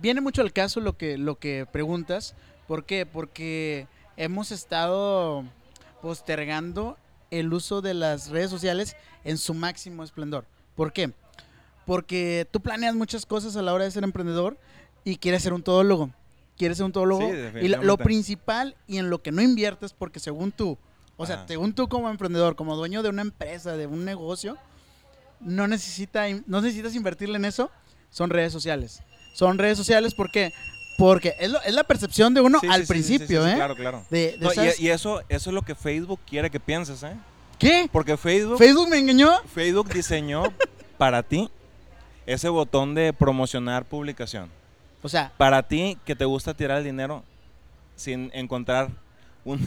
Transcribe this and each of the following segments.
viene mucho al caso lo que, lo que preguntas. ¿Por qué? Porque hemos estado postergando el uso de las redes sociales en su máximo esplendor. ¿Por qué? Porque tú planeas muchas cosas a la hora de ser emprendedor y quieres ser un todólogo. Quieres ser un todólogo. Sí, y lo, principal y en lo que no inviertes, porque según tú, o sea, según tú como emprendedor, como dueño de una empresa, de un negocio, no, necesita, no necesitas invertirle en eso, son redes sociales. Son redes sociales, ¿por qué? Porque es, lo- es la percepción de uno Sí, al sí, principio, sí, sí, ¿eh? Claro, claro. De, de, No, y, eso, eso es lo que Facebook quiere que pienses, ¿eh? ¿Qué? Porque Facebook, ¿Facebook me engañó? Facebook diseñó para ti ese botón de promocionar publicación. O sea, Para ti que te gusta tirar el dinero sin encontrar un...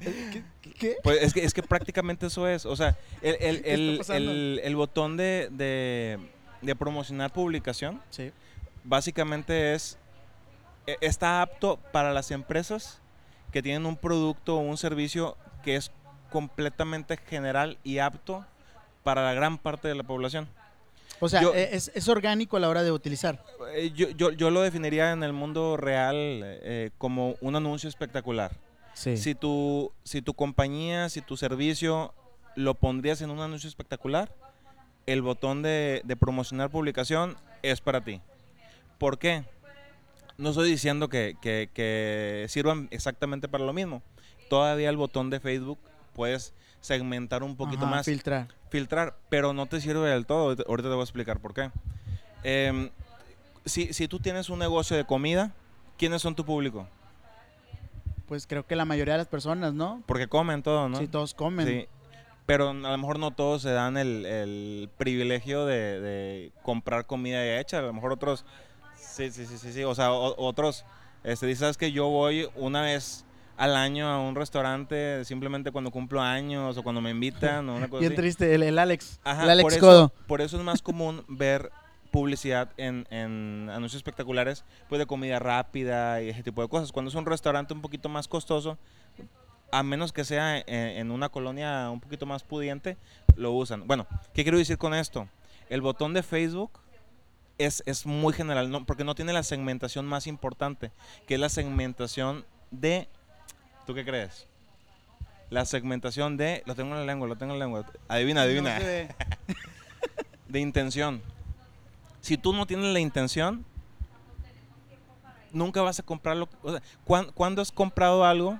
¿qué? Pues es que, es que prácticamente eso es. O sea, el, el- el- el botón de, de- de promocionar publicación Sí. Básicamente es e- está apto para las empresas que tienen un producto o un servicio que es completamente general y apto para la gran parte de la población. O sea, Yo- e- es, es orgánico a la hora de utilizar. Eh, Yo, yo- yo lo definiría en el mundo real eh, como un anuncio espectacular. Sí. Si tu, si tu compañía, si tu servicio lo pondrías en un anuncio espectacular, el botón de, de promocionar publicación es para ti. ¿Por qué? No estoy diciendo que, que- que sirvan exactamente para lo mismo. Todavía el botón de Facebook puedes segmentar un poquito Ajá, más Filtrar. filtrar, pero no te sirve del todo. Ahorita te voy a explicar por qué. Em, si, si tú tienes un negocio de comida, ¿quiénes son tu público? Pues creo que la mayoría de las personas, ¿no? Porque comen todo, ¿no? Sí, todos comen. Sí. Pero a lo mejor no todos se dan el, el privilegio de, de comprar comida ya hecha. A lo mejor otros, sí, sí, sí, sí, sí. O sea, o- otros, este, dices, ¿sabes que Yo voy una vez al año a un restaurante simplemente cuando cumplo años o cuando me invitan o una cosa Bien así. triste, el, el Alex. Ajá, el Alex por, Codo. eso, por eso es más común ver publicidad en, en anuncios espectaculares pues de comida rápida y ese tipo de cosas. Cuando es un restaurante un poquito más costoso, a menos que sea en, en una colonia un poquito más pudiente, lo usan. Bueno, ¿qué quiero decir con esto? El botón de Facebook es, es muy general, ¿no? porque no tiene la segmentación más importante, que es la segmentación de... ¿Tú qué crees? La segmentación de... Lo tengo en la lengua, lo tengo en la lengua. Adivina, adivina No de intención. Si tú no tienes la intención, nunca vas a comprarlo. O sea, ¿cuán- ¿cuándo has comprado algo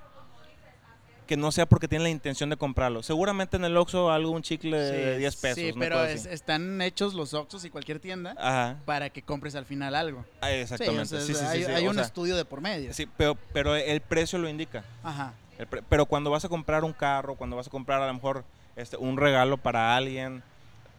que no sea porque tienes la intención de comprarlo? Seguramente en el Oxxo algo, un chicle de Sí, 10 pesos. Sí, pero es- están hechos los Oxxos y cualquier tienda Ajá, para que compres al final algo. ah, Sí, o exactamente. sea, Sí, sí, hay, hay un sea, estudio de por medio. sí, pero, pero el precio lo indica. Ajá. Pre- pero cuando vas a comprar un carro, cuando vas a comprar a lo mejor este, un regalo para alguien,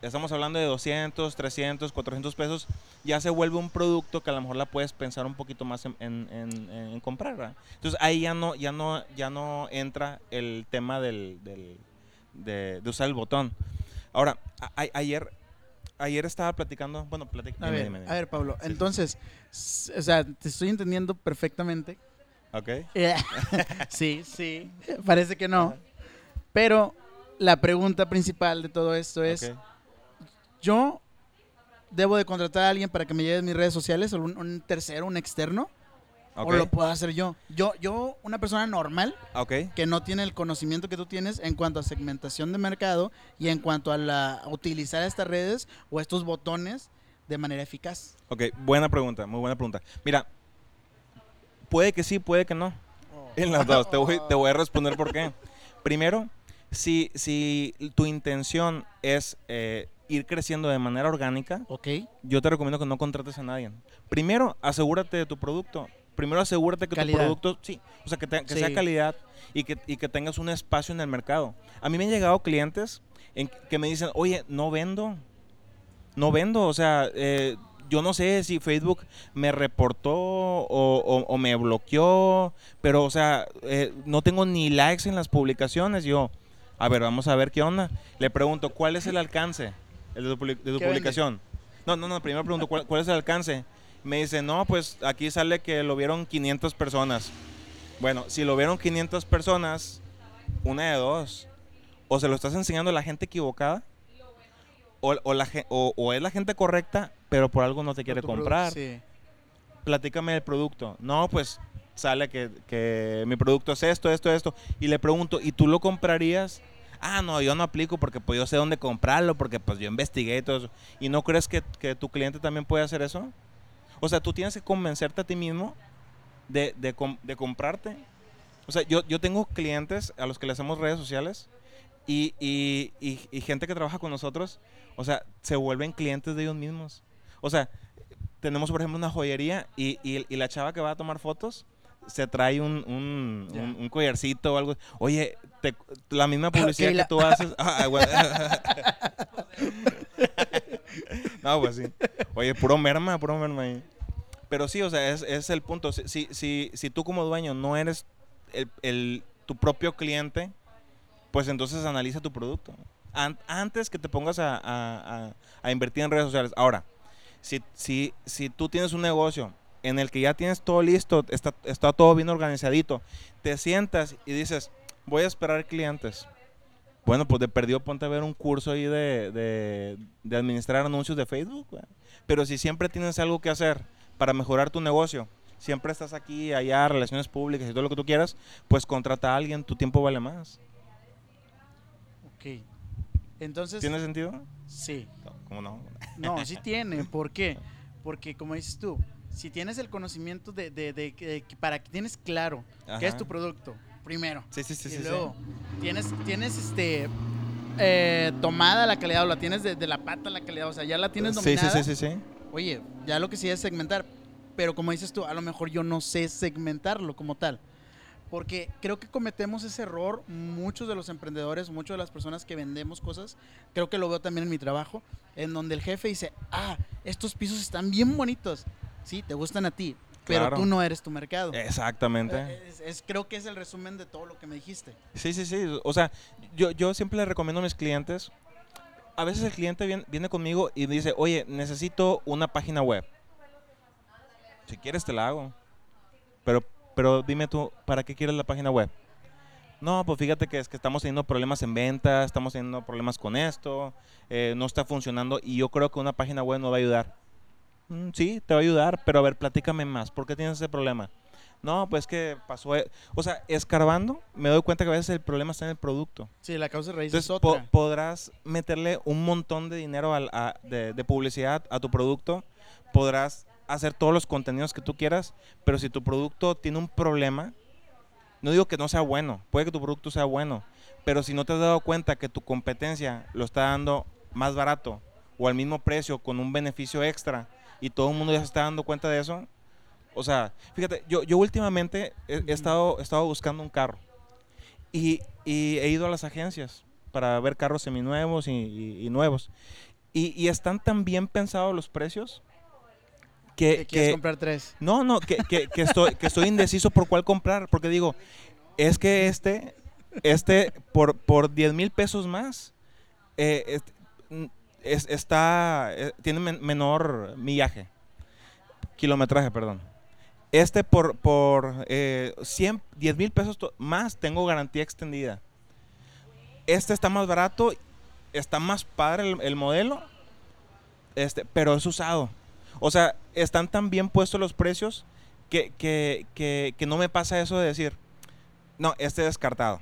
estamos hablando de 200, 300, 400 pesos, ya se vuelve un producto que a lo mejor la puedes pensar un poquito más en, en- en- en comprar. ¿verdad? Entonces ahí ya no, ya no, ya no entra el tema del, del- de, de usar el botón. Ahora, a- ayer, ayer estaba platicando, bueno, platic- A dime, ver, dime, dime. a ver, Pablo. Sí, entonces, o sea, te estoy entendiendo perfectamente. Ok. Sí, sí. Parece que no. Pero la pregunta principal de todo esto es. ¿Yo debo de contratar a alguien para que me lleve mis redes sociales? ¿O un, un tercero, un externo? ¿O lo puedo hacer yo? Yo, yo, una persona normal Ok. que no tiene el conocimiento que tú tienes en cuanto a segmentación de mercado y en cuanto a, la, a utilizar estas redes o estos botones de manera eficaz. Ok, buena pregunta, muy buena pregunta. Mira, puede que sí, puede que no. En las dos, te voy, te voy a responder por qué. Primero, si, si tu intención es eh, ir creciendo de manera orgánica, Ok. yo te recomiendo que no contrates a nadie. Primero, asegúrate de tu producto. Primero, asegúrate que Calidad. tu producto, sí, o sea, que, te- que sea calidad y que, y que tengas un espacio en el mercado. A mí me han llegado clientes en que me dicen, oye, no vendo, no vendo, o sea, eh, yo no sé si Facebook me reportó o, o- o me bloqueó, pero, o sea, eh, no tengo ni likes en las publicaciones. Yo, a ver, vamos a ver qué onda. Le pregunto, ¿cuál es el alcance el de tu, publi- de tu ¿Qué publicación? No, no, no, primero pregunto, ¿cuál, cuál es el alcance? Me dice, no, pues aquí sale que lo vieron 500 personas. Bueno, si lo vieron 500 personas, una de dos. O se lo estás enseñando a la gente equivocada, o, o la, ge- o, o es la gente correcta, pero por algo no te quiere comprar. Sí. platícame del producto. No, pues sale que, que mi producto es esto, esto, esto. Y le pregunto, ¿y tú lo comprarías? Ah, no, yo no aplico porque pues yo sé dónde comprarlo, porque pues yo investigué y todo eso. ¿Y no crees que, que tu cliente también puede hacer eso? O sea, tú tienes que convencerte a ti mismo de, de, de comprarte. O sea, yo, yo tengo clientes a los que le hacemos redes sociales y, y, y, y gente que trabaja con nosotros, o sea, se vuelven clientes de ellos mismos. O sea, tenemos, por ejemplo, una joyería y la chava que va a tomar fotos se trae un, un, Ya. un- un collarcito o algo. Oye, te- la misma publicidad Keila. que tú haces. Ah, bueno. no, pues sí. Oye, puro merma, puro merma ahí. Pero sí, o sea, es, es el punto. Si, si, si, si tú como dueño no eres el, el- tu propio cliente, pues entonces analiza tu producto. An- antes que te pongas a, a- a- a invertir en redes sociales. Ahora, si, si, si tú tienes un negocio en el que ya tienes todo listo, está, está todo bien organizadito, te sientas y dices, voy a esperar clientes. Bueno, pues de perdido ponte a ver un curso ahí de, de- de administrar anuncios de Facebook. güey. Pero si siempre tienes algo que hacer para mejorar tu negocio, siempre estás aquí, allá, relaciones públicas y todo lo que tú quieras, pues contrata a alguien, tu tiempo vale más. Ok. Entonces, ¿Tiene sentido? sí. No, ¿Cómo no? No, sí tiene. ¿Por qué? Porque como dices tú, si tienes el conocimiento de, de- de para que tienes claro qué es Ajá. tu producto, primero. Sí, sí, sí, y sí. sí. luego tienes, tienes este eh, tomada la calidad o la tienes de, la pata la calidad, o sea, ya la tienes sí, dominada. sí, sí, sí. Oye, ya lo que sí es segmentar. Pero como dices tú, a lo mejor yo no sé segmentarlo como tal. Porque creo que cometemos ese error muchos de los emprendedores, muchas de las personas que vendemos cosas, creo que lo veo también en mi trabajo, en donde el jefe dice, ah, estos pisos están bien bonitos, sí, te gustan a ti, pero Claro. tú no eres tu mercado. Exactamente. Eh, es- es- creo que es el resumen de todo lo que me dijiste. Sí, sí, sí. O sea, yo, yo siempre le recomiendo a mis clientes. A veces el cliente viene, viene conmigo y dice, oye, necesito una página web. Si quieres te la hago. Pero, pero dime tú, ¿para qué quieres la página web? No, pues fíjate que es que estamos teniendo problemas en ventas, estamos teniendo problemas con esto, eh, no está funcionando y yo creo que una página web no va a ayudar. "Mm, sí, te va a ayudar, pero a ver, platícame más. ¿Por qué tienes ese problema? No, pues que pasó. e- O sea, escarbando, me doy cuenta que a veces el problema está en el producto. Sí, la causa raíz Entonces, es po- otra. podrás meterle un montón de dinero al- a- de, de publicidad a tu producto. Podrás hacer todos los contenidos que tú quieras, pero si tu producto tiene un problema, no digo que no sea bueno, puede que tu producto sea bueno, pero si no te has dado cuenta que tu competencia lo está dando más barato o al mismo precio con un beneficio extra y todo el mundo ya se está dando cuenta de eso, o sea, fíjate, yo, yo últimamente he, he estado, he estado buscando un carro y, y he ido a las agencias para ver carros seminuevos y, y- y nuevos. Y, están tan bien pensados los precios que, Que quieres que- comprar tres. no, no, que, que- que estoy, que estoy indeciso por cuál comprar. Porque digo, es que este, este por, por 10 mil pesos más, eh, es- mm, es- está, eh, tiene men- menor millaje, kilometraje, perdón. Este por, por eh, 100, 10 mil pesos más tengo garantía extendida. Este está más barato, está más padre el, el modelo, este, pero es usado. O sea, están tan bien puestos los precios que, que, que, que no me pasa eso de decir, no, este descartado.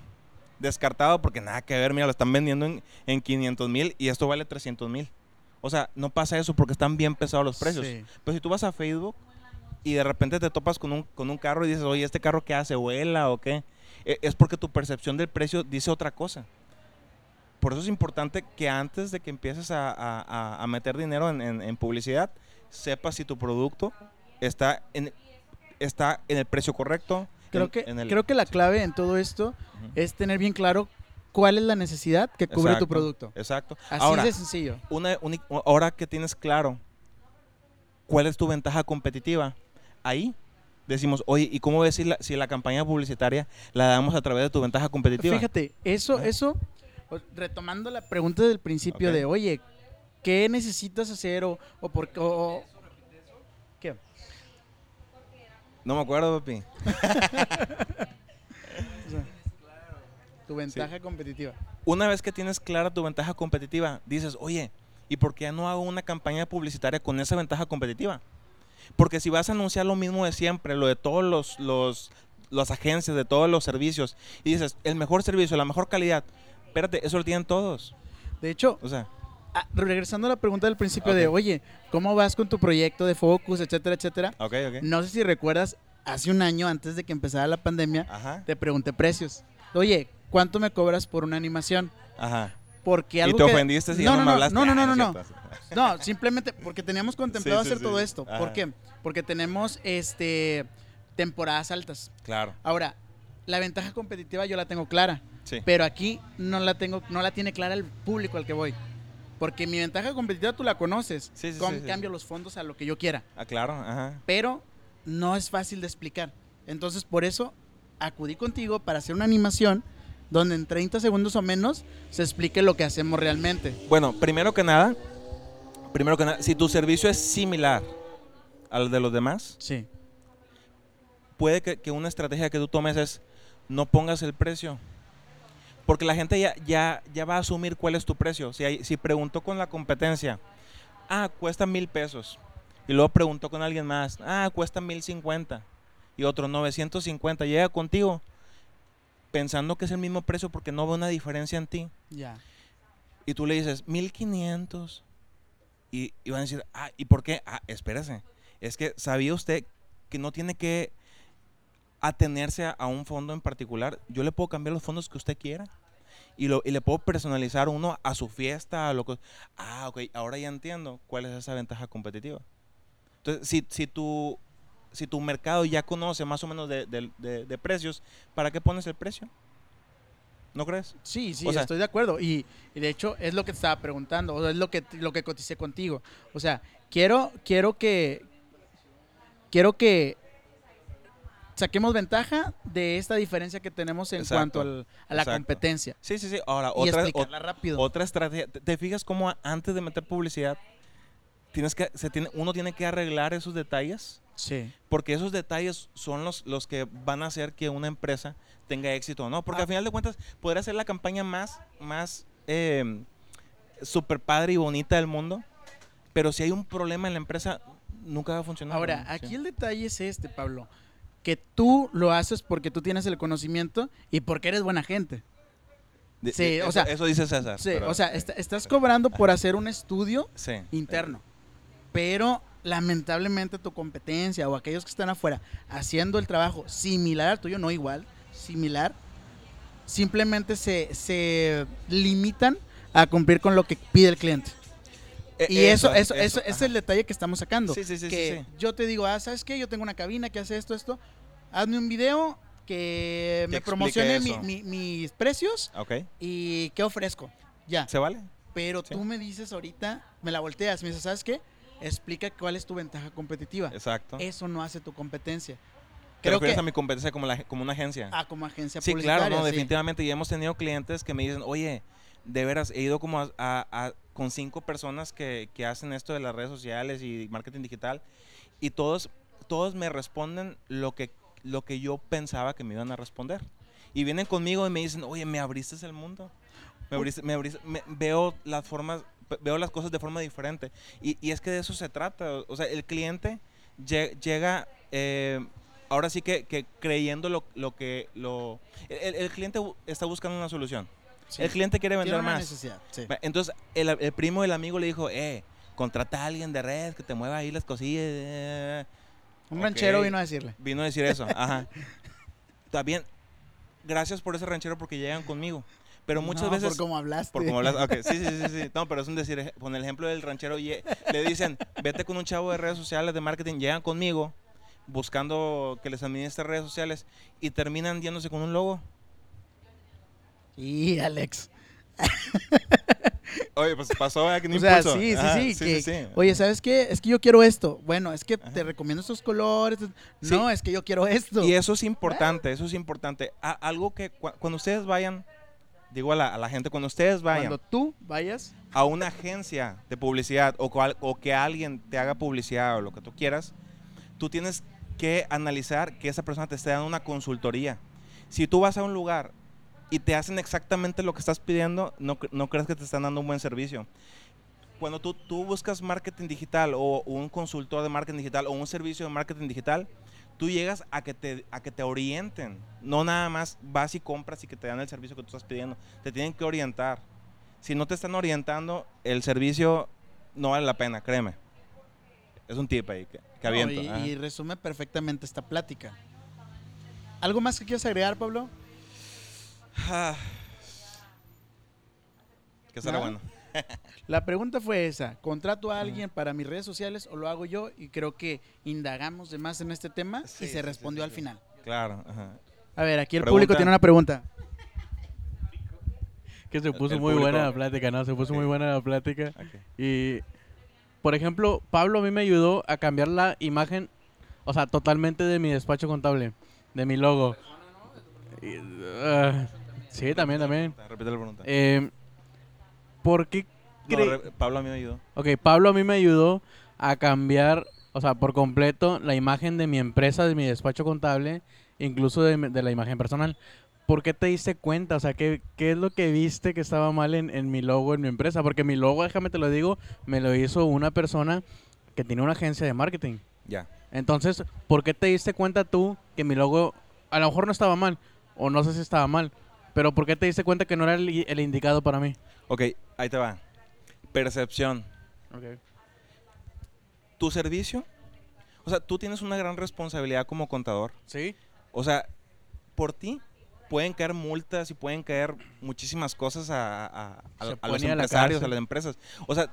Descartado porque nada que ver, mira, lo están vendiendo en, en 500 mil y esto vale 300 mil. O sea, no pasa eso porque están bien pesados los precios. Sí. Pero si tú vas a Facebook y de repente te topas con un, con un carro y dices, oye, ¿este carro qué hace? ¿Vuela o qué? E- Es porque tu percepción del precio dice otra cosa. Por eso es importante que antes de que empieces a, a- a- a meter dinero en, en- en publicidad, sepas si tu producto está en, está en el precio correcto. Creo en- que, en el- creo que la clave en todo esto es tener bien claro cuál es la necesidad que cubre Exacto, tu producto. Exacto. Así Ahora, de sencillo. una, uni- ahora que tienes claro cuál es tu ventaja competitiva, ahí decimos, oye, ¿y cómo ves si la, si la campaña publicitaria la damos a través de tu ventaja competitiva? Fíjate, eso, Ah. eso, retomando la pregunta del principio de, oye, ¿qué necesitas hacer o, o por o- o- ¿Qué? No me acuerdo, papi. O sea, tu ventaja competitiva. Una vez que tienes clara tu ventaja competitiva, dices, oye, ¿y por qué no hago una campaña publicitaria con esa ventaja competitiva? Porque si vas a anunciar lo mismo de siempre, lo de todos los, los las agencias, de todos los servicios, y dices, el mejor servicio, la mejor calidad, espérate, eso lo tienen todos. De hecho, O sea, ah, regresando a la pregunta del principio de, oye, ¿cómo vas con tu proyecto de Focus, etcétera, etcétera? No sé si recuerdas, hace un año antes de que empezara la pandemia, Ajá, te pregunté precios. Oye, ¿cuánto me cobras por una animación? ajá. Porque Y algo te que- ofendiste si no, no, no, me no, hablaste. no, no, Ah, no, no, no. No, simplemente porque teníamos contemplado Sí, hacer sí. todo esto. Ajá. ¿Por qué? Porque tenemos este temporadas altas. Claro, Ahora, la ventaja competitiva yo la tengo clara, sí. pero aquí no la tengo, no la tiene clara el público al que voy. Porque mi ventaja competitiva tú la conoces. Sí, sí, con sí, cambio los fondos a lo que yo quiera. Ah, claro, ajá. Pero no es fácil de explicar. Entonces, por eso acudí contigo para hacer una animación donde en 30 segundos o menos se explique lo que hacemos realmente. Bueno, primero que nada, primero que nada, si tu servicio es similar al de los demás, Sí. puede que, que una estrategia que tú tomes es no pongas el precio. Porque la gente ya, ya, ya va a asumir cuál es tu precio. Si, hay- si preguntó con la competencia, ah, cuesta mil pesos. Y luego preguntó con alguien más, ah, cuesta mil cincuenta. Y otro 950. Llega contigo pensando que es el mismo precio porque no ve una diferencia en ti. Ya. Y tú le dices, 1500. Y, y van a decir, ah, ¿y por qué? Ah, espérese. Es que sabía usted que no tiene que atenerse a, a un fondo en particular. Yo le puedo cambiar los fondos que usted quiera. Y, lo, y le puedo personalizar uno a su fiesta, a lo que... Ah, ok, ahora ya entiendo cuál es esa ventaja competitiva. Entonces, si, si, tu, si tu mercado ya conoce más o menos de, de- de- de precios, ¿para qué pones el precio? ¿No crees? Sí, sí, O sea- estoy de acuerdo. Y, y de hecho es lo que te estaba preguntando, o sea, es lo que, lo que coticé contigo. O sea, quiero, quiero que, quiero que saquemos ventaja de esta diferencia que tenemos en Exacto, cuanto al- a la exacto. competencia. Sí, sí, sí. Ahora, y otra, rápido. Otra estrategia. ¿Te, te fijas cómo antes de meter publicidad tienes que se tiene uno tiene que arreglar esos detalles? sí. Porque esos detalles son los, los que van a hacer que una empresa tenga éxito o no. Porque Ah. al final de cuentas podrá ser la campaña más, más eh, super padre y bonita del mundo. Pero si hay un problema en la empresa, nunca va a funcionar. Ahora, ¿no? aquí Sí. el detalle es este, Pablo. Que tú lo haces porque tú tienes el conocimiento y porque eres buena gente. De- sí, de- o eso, sea, eso dice César. Sí, pero- o sea, est- estás cobrando por hacer un estudio sí. interno. Pero lamentablemente tu competencia o aquellos que están afuera haciendo el trabajo similar al tuyo, no igual, similar, simplemente se, se limitan a cumplir con lo que pide el cliente. Eh, Y eso, eso, eso, es el detalle que estamos sacando. Sí, sí, sí, que yo te digo, ah, ¿sabes qué? Yo tengo una cabina que hace esto, esto. Hazme un video que me promocione mi- eso. mi- mis precios Ok. y qué ofrezco. Ya. ¿Se vale? Pero tú me dices ahorita, me la volteas, me dices, ¿sabes qué? Explica cuál es tu ventaja competitiva. Exacto. Eso no hace tu competencia. ¿Te Creo refieres que a mi competencia como, la- como una agencia? ah, como agencia sí, publicitaria. claro, no, sí. definitivamente. Y hemos tenido clientes que me dicen, oye, de veras, he ido como a, a- a- con cinco personas que, que hacen esto de las redes sociales y marketing digital y todos, todos me responden lo que, lo que yo pensaba que me iban a responder. Y vienen conmigo y me dicen, oye, me abriste el mundo. Me abriste, me abriste- me- veo las formas, veo las cosas de forma diferente. Y, y es que de eso se trata. O sea, el cliente lle- llega, eh, ahora sí que, que creyendo lo, lo que lo... El, el cliente está buscando una solución. Sí. El cliente quiere Tiene vender una más. necesidad, sí. Va, Entonces, el, el primo del amigo le dijo, eh, contrata a alguien de red que te mueva ahí las cosillas. eh". Un Ok. ranchero vino a decirle. Vino a decir eso, ajá. También, gracias por ese ranchero porque llegan conmigo. Pero muchas No, veces... Por cómo hablaste. Por como hablas, ok, sí, sí, sí, sí. No, pero es un decir, con el ejemplo del ranchero, ye- le dicen, vete con un chavo de redes sociales, de marketing, llegan conmigo, buscando que les administre redes sociales, y terminan yéndose con un logo. Y Alex. Oye, pues pasó un O sea, sí, sí, Ajá, sí, que- sí. Oye, ¿sabes qué? Es que yo quiero esto. Bueno, es que te Ajá. recomiendo estos colores. Sí. No, es que yo quiero esto. Y eso es importante, eso es importante. A- algo que cua- cuando ustedes vayan, digo a la, a la gente, cuando ustedes vayan Cuando tú vayas, a una agencia de publicidad o, o que alguien te haga publicidad o lo que tú quieras, tú tienes que analizar que esa persona te esté dando una consultoría. Si tú vas a un lugar y te hacen exactamente lo que estás pidiendo, no, no crees que te están dando un buen servicio. cuando tú, tú buscas marketing digital o un consultor de marketing digital o un servicio de marketing digital, tú llegas a que te, a que te orienten. No nada más vas y compras y que te dan el servicio que tú estás pidiendo. Te tienen que orientar. Si no te están orientando, el servicio no vale la pena, créeme. Es un tip ahí que, que No, aviento. y, y resume perfectamente esta plática. ¿Algo más que quieras agregar, Pablo? Ah. Que será ¿Nada? bueno. La pregunta fue esa, ¿contrato a alguien para mis redes sociales o lo hago yo? Y creo que indagamos de más en este tema Sí, y se sí, respondió sí, al sí. final. Claro. ajá. A ver, aquí el Pregunta. público tiene una pregunta. Que se puso el muy buena público. la plática, ¿no? Se puso muy Ok. buena la plática. Ok. Y, por ejemplo, Pablo a mí me ayudó a cambiar la imagen, o sea, totalmente de mi despacho contable, de mi logo. Y, ah, sí, también, también. Repite la pregunta. Eh, ¿Por qué No, Pablo a mí me ayudó. Ok, Pablo a mí me ayudó a cambiar, o sea, por completo la imagen de mi empresa, de mi despacho contable, incluso de, de la imagen personal. ¿Por qué te diste cuenta? O sea, ¿qué, qué es lo que viste que estaba mal en, en mi logo, en mi empresa? Porque mi logo, déjame te lo digo, me lo hizo una persona que tiene una agencia de marketing. Ya. Entonces, ¿por qué te diste cuenta tú que mi logo a lo mejor no estaba mal? O no sé si estaba mal. Pero ¿por qué te diste cuenta que no era el, el indicado para mí? Ok, ahí te va. Percepción. Tu servicio. O sea, tú tienes una gran responsabilidad como contador. ¿Sí? O sea, por ti pueden caer multas y pueden caer muchísimas cosas a, a- los empresarios, a las empresas. O sea,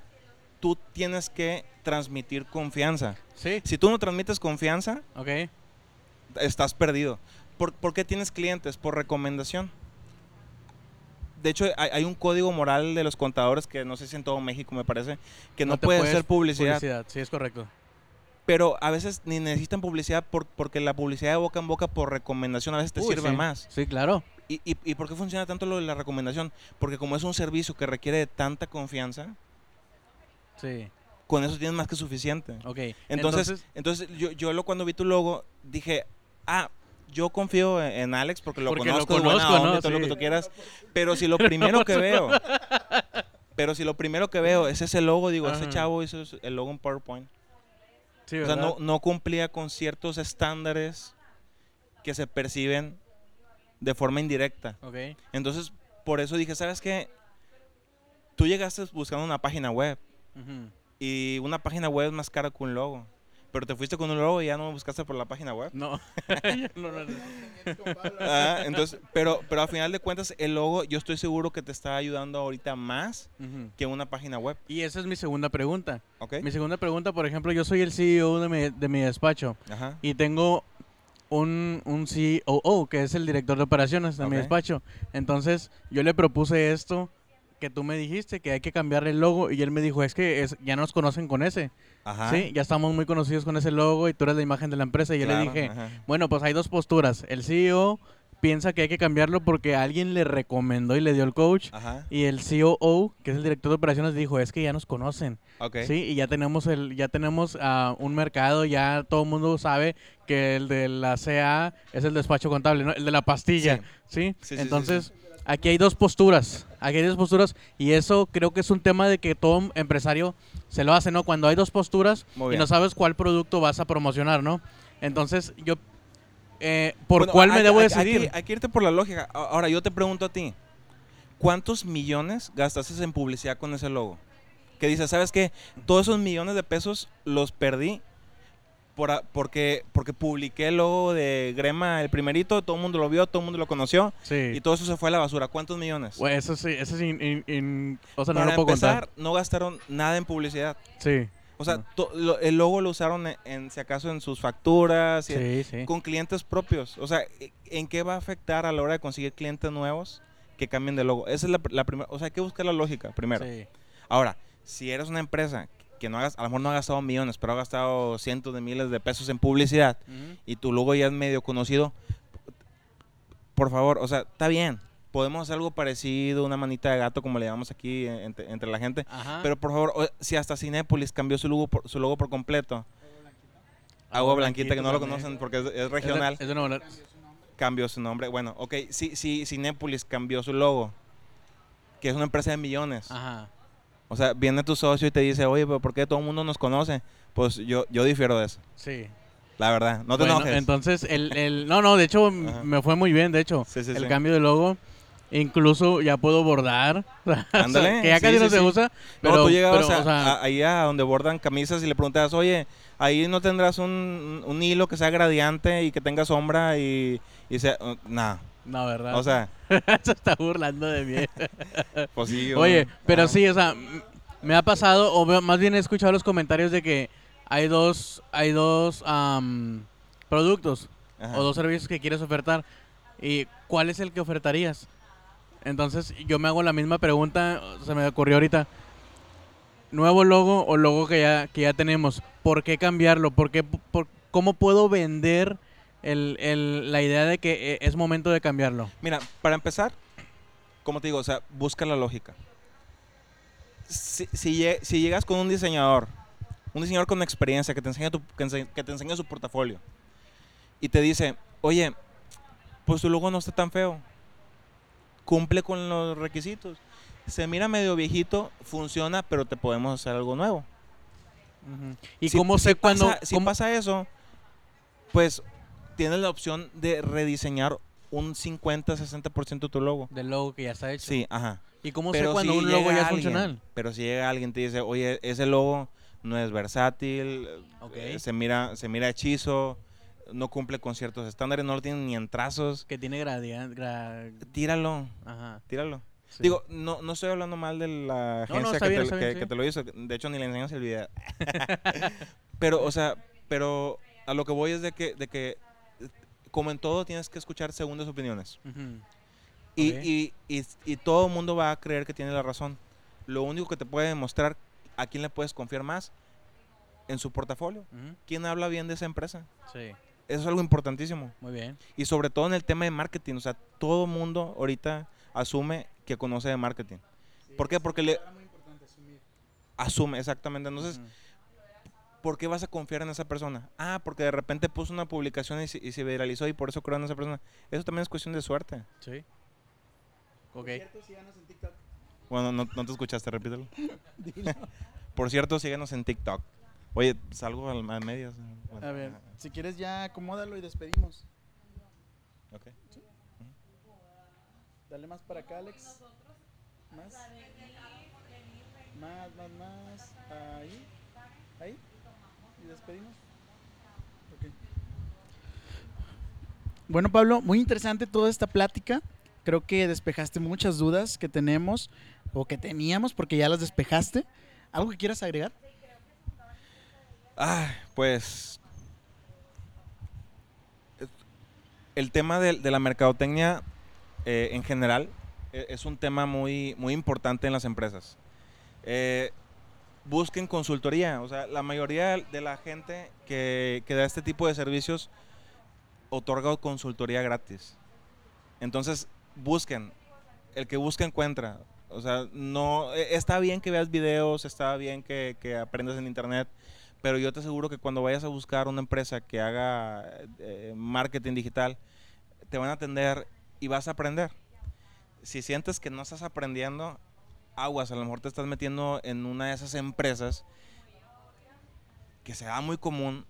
tú tienes que transmitir confianza. Sí. Si tú no transmites confianza, Ok. estás perdido. ¿Por, por qué tienes clientes? Por recomendación. De hecho, hay, hay un código moral de los contadores que no sé si en todo México me parece, que no, puede puedes ser publicidad, Sí, es correcto. Pero a veces ni necesitan publicidad por- porque la publicidad de boca en boca por recomendación a veces te Uy, sirve sí. más. Sí, claro. ¿Y, y, y por qué funciona tanto lo de la recomendación? Porque como es un servicio que requiere de tanta confianza, Sí. con eso tienes más que suficiente. Ok. Entonces, entonces, yo, yo lo, cuando vi tu logo dije, ah, yo confío en, Alex porque lo Porque lo conozco, buena conozco, onda todo lo que tú quieras. Pero si lo primero que veo, pero si lo primero que veo es ese logo, digo, ese chavo hizo el logo en PowerPoint. sí, O sea, no, cumplía con ciertos estándares que se perciben de forma indirecta. Ok. Entonces, por eso dije, ¿sabes qué? Tú llegaste buscando una página web y una página web es más cara que un logo. Pero te fuiste con un logo y ya no buscaste por la página web. No. no, no, no. Ah, entonces, pero, pero a final de cuentas, el logo yo estoy seguro que te está ayudando ahorita más que una página web. Y esa es mi segunda pregunta. ¿Ok? Mi segunda pregunta, por ejemplo, yo soy el CEO de mi, de mi despacho Ajá. y tengo un, un COO, que es el director de operaciones de mi despacho. Entonces, yo le propuse esto que tú me dijiste, que hay que cambiar el logo, y él me dijo, es que es, ya nos conocen con ese. Ajá. Sí, ya estamos muy conocidos con ese logo y tú eres la imagen de la empresa. Y yo le Claro, dije, ajá. Bueno, pues hay dos posturas. El CEO piensa que hay que cambiarlo porque alguien le recomendó y le dio el coach. Ajá. Y el COO, que es el director de operaciones, dijo, es que ya nos conocen. Ok. Sí, y ya tenemos el ya tenemos ah, un mercado, ya todo el mundo sabe que el de la CA es el despacho contable, ¿no? el de la pastilla, ¿sí? Sí, sí, sí, Entonces, aquí hay dos posturas. Aquí hay dos posturas y eso creo que es un tema de que todo empresario se lo hace, ¿no? Cuando hay dos posturas y no sabes cuál producto vas a promocionar, ¿no? Entonces, yo eh, ¿por Bueno, cuál me debo hay- decidir? Hay que, hay que irte por la lógica. Ahora, yo te pregunto a ti. ¿Cuántos millones gastaste en publicidad con ese logo? Que dices, ¿sabes qué? Todos esos millones de pesos los perdí por porque, porque publiqué el logo de Grema, el primerito, todo el mundo lo vio, todo el mundo lo conoció sí. y todo eso se fue a la basura. ¿Cuántos millones? Güey, eso sí, eso sí, in- in- o sea, no Para lo puedo empezar, contar. no gastaron nada en publicidad. Sí, O sea, No. to- lo- el logo lo usaron en, en, si acaso, en sus facturas, en- sí, sí. con clientes propios. O sea, ¿en qué va a afectar a la hora de conseguir clientes nuevos que cambien de logo? Esa es la, la primera. O sea, hay que buscar la lógica primero. Sí. Ahora, si eres una empresa que no hagas, a lo mejor no ha gastado millones, pero ha gastado cientos de miles de pesos en publicidad Ujú. y tu logo ya es medio conocido, por favor, o sea, está bien. Podemos hacer algo parecido, una manita de gato, como le llamamos aquí eh, entre, entre la gente. Ajá. Pero por favor, o- si hasta Cinépolis cambió su logo por, su logo por completo, Agua Blanquita, que no lo conocen porque es, es Es de- regional, es de Nuevo León. cambió su nombre. Bueno, ok, si, si Cinépolis cambió su logo, que es una empresa de millones, Ajá. O sea, viene tu socio y te dice, oye, pero ¿por qué todo el mundo nos conoce? Pues yo, yo difiero de eso, Sí. la verdad. No te Bueno, enojes. Entonces, el, el... No, no, de hecho, me fue muy bien, de hecho. Sí, sí, el sí. cambio de logo. Incluso ya puedo bordar. O sea, Ándale, que ya casi no se usa. No, Pero, tú llegabas pero, a- o sea, a- ahí a donde bordan camisas y le preguntabas, oye, ahí no tendrás un, un hilo que sea gradiente y que tenga sombra y, y sea... uh, nah. No, ¿verdad? O sea, se está burlando de mí. pues sí. Oye, o- pero ajá. sí, o sea, me ha pasado, o más bien he escuchado los comentarios de que hay dos, hay dos productos Ajá. o dos servicios que quieres ofertar. ¿Y cuál es el que ofertarías? Entonces yo me hago la misma pregunta, se me ocurrió ahorita. Nuevo logo o logo que ya, que ya tenemos. ¿Por qué cambiarlo? ¿Por qué, por- ¿Cómo puedo vender el- el- la idea de que eh, es momento de cambiarlo? Mira, para empezar, como te digo, o sea, busca la lógica. Si, si lle- si llegas con un diseñador, un diseñador con experiencia que te enseña, tu- que ense- que te enseña su portafolio y te dice, oye, pues tu logo no está tan feo, cumple con los requisitos, se mira medio viejito, funciona, pero te podemos hacer algo nuevo. ¿Y Si- cómo si sé cuándo... pasa- si cómo- pasa eso, pues tienes la opción de rediseñar un 50-60% de tu logo. del logo que ya está hecho? Sí, ajá. ¿Y cómo sé Pero cuando si un logo ya es alguien- funcional? Pero si llega alguien y te dice, oye, ese logo no es versátil, Ok. eh, se mira, se mira hechizo, no cumple con ciertos estándares, no lo tiene ni en trazos, Que tiene gradiente. tíralo, Ajá. tíralo. sí. Digo, no, no estoy hablando mal de la No, no, agencia que, bien, te, bien, que- sí. que te lo hizo. De hecho, ni le enseñas el video. pero, o sea, pero a lo que voy es de que, de que como en todo, tienes que escuchar segundas opiniones. Ujú. Y, Ok. y, y, y todo el mundo va a creer que tiene la razón. Lo único que te puede demostrar a quién le puedes confiar más en su portafolio. Ujú. ¿Quién habla bien de esa empresa? Sí, Eso es algo importantísimo. muy bien. Y sobre todo en el tema de marketing. O sea, todo el mundo ahorita asume que conoce de marketing. ¿Por qué? Porque le asume, exactamente. Entonces, Ujú. ¿Por qué vas a confiar en esa persona? Ah, porque de repente puso una publicación y se, y se viralizó y por eso creo en esa persona. Eso también es cuestión de suerte. Sí. Ok. Bueno, no, no te escuchaste, repítelo. Por cierto, síguenos en TikTok. Oye, salgo al, a medias. Bueno, A ver, si quieres ya acomódalo y despedimos. ok. Dale más para acá, Alex. Más. Más, más, más. Ahí. Ahí. Y despedimos. Bueno, Pablo, muy interesante toda esta plática. Creo que despejaste muchas dudas que tenemos o que teníamos porque ya las despejaste. ¿Algo que quieras agregar? Ah, pues. es- El tema de, de la mercadotecnia eh, en general e- es un tema muy, muy importante en las empresas. Eh, busquen consultoría. O sea, la mayoría de la gente que, que da este tipo de servicios otorga consultoría gratis. Entonces, busquen. El que busca encuentra. O sea, no. e- Está bien que veas videos, está bien que, que aprendas en internet. Pero yo te aseguro que cuando vayas a buscar una empresa que haga eh, marketing digital, te van a atender y vas a aprender. Si sientes que no estás aprendiendo, aguas, a lo mejor te estás metiendo en una de esas empresas que se da muy común,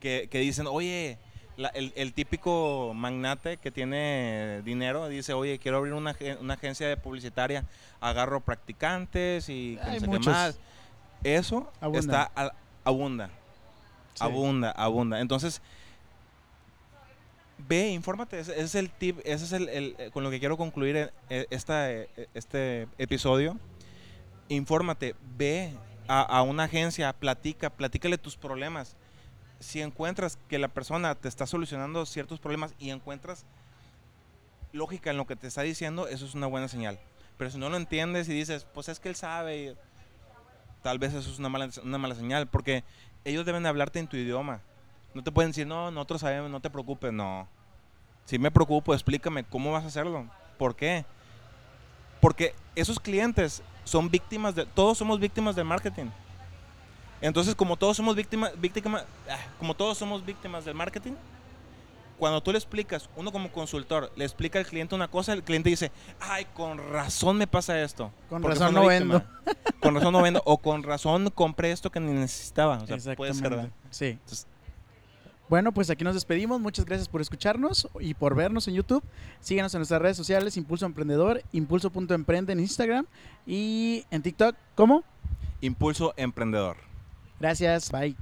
que, que dicen, oye, la- el, el típico magnate que tiene dinero dice, oye, quiero abrir una, una agencia de publicitaria, agarro practicantes y no Hay sé qué muchos. más. Eso Abunda. está a- abunda, Sí. abunda, abunda. Entonces, ve, infórmate. Ese, es el tip, ese es el, eh, con lo que quiero concluir eh, eh, esta, este episodio. Infórmate, ve a, una agencia, platica, platícale tus problemas. Si encuentras que la persona te está solucionando ciertos problemas y encuentras lógica en lo que te está diciendo, eso es una buena señal. Pero si no lo entiendes y dices, pues es que él sabe, tal vez eso es una mala, una mala señal, porque ellos deben de hablarte en tu idioma. No te pueden decir, no, nosotros sabemos, no te preocupes, no. Si me preocupo, explícame cómo vas a hacerlo. ¿Por qué? Porque esos clientes son víctimas de, todos somos víctimas del marketing. Entonces, como todos somos víctimas, víctima, ah, como todos somos víctimas del marketing, cuando tú le explicas, uno como consultor, le explica al cliente una cosa, el cliente dice, ay, con razón me pasa esto. Con razón no víctima. vendo. Con razón no vendo. O con razón compré esto que ni necesitaba. O sea, puede ser. Sí. Entonces- Bueno, pues aquí nos despedimos. Muchas gracias por escucharnos y por vernos en YouTube. Síganos en nuestras redes sociales, Impulso Emprendedor, Impulso.emprende en Instagram y en TikTok. ¿Cómo? Impulso emprendedor. Gracias. Bye.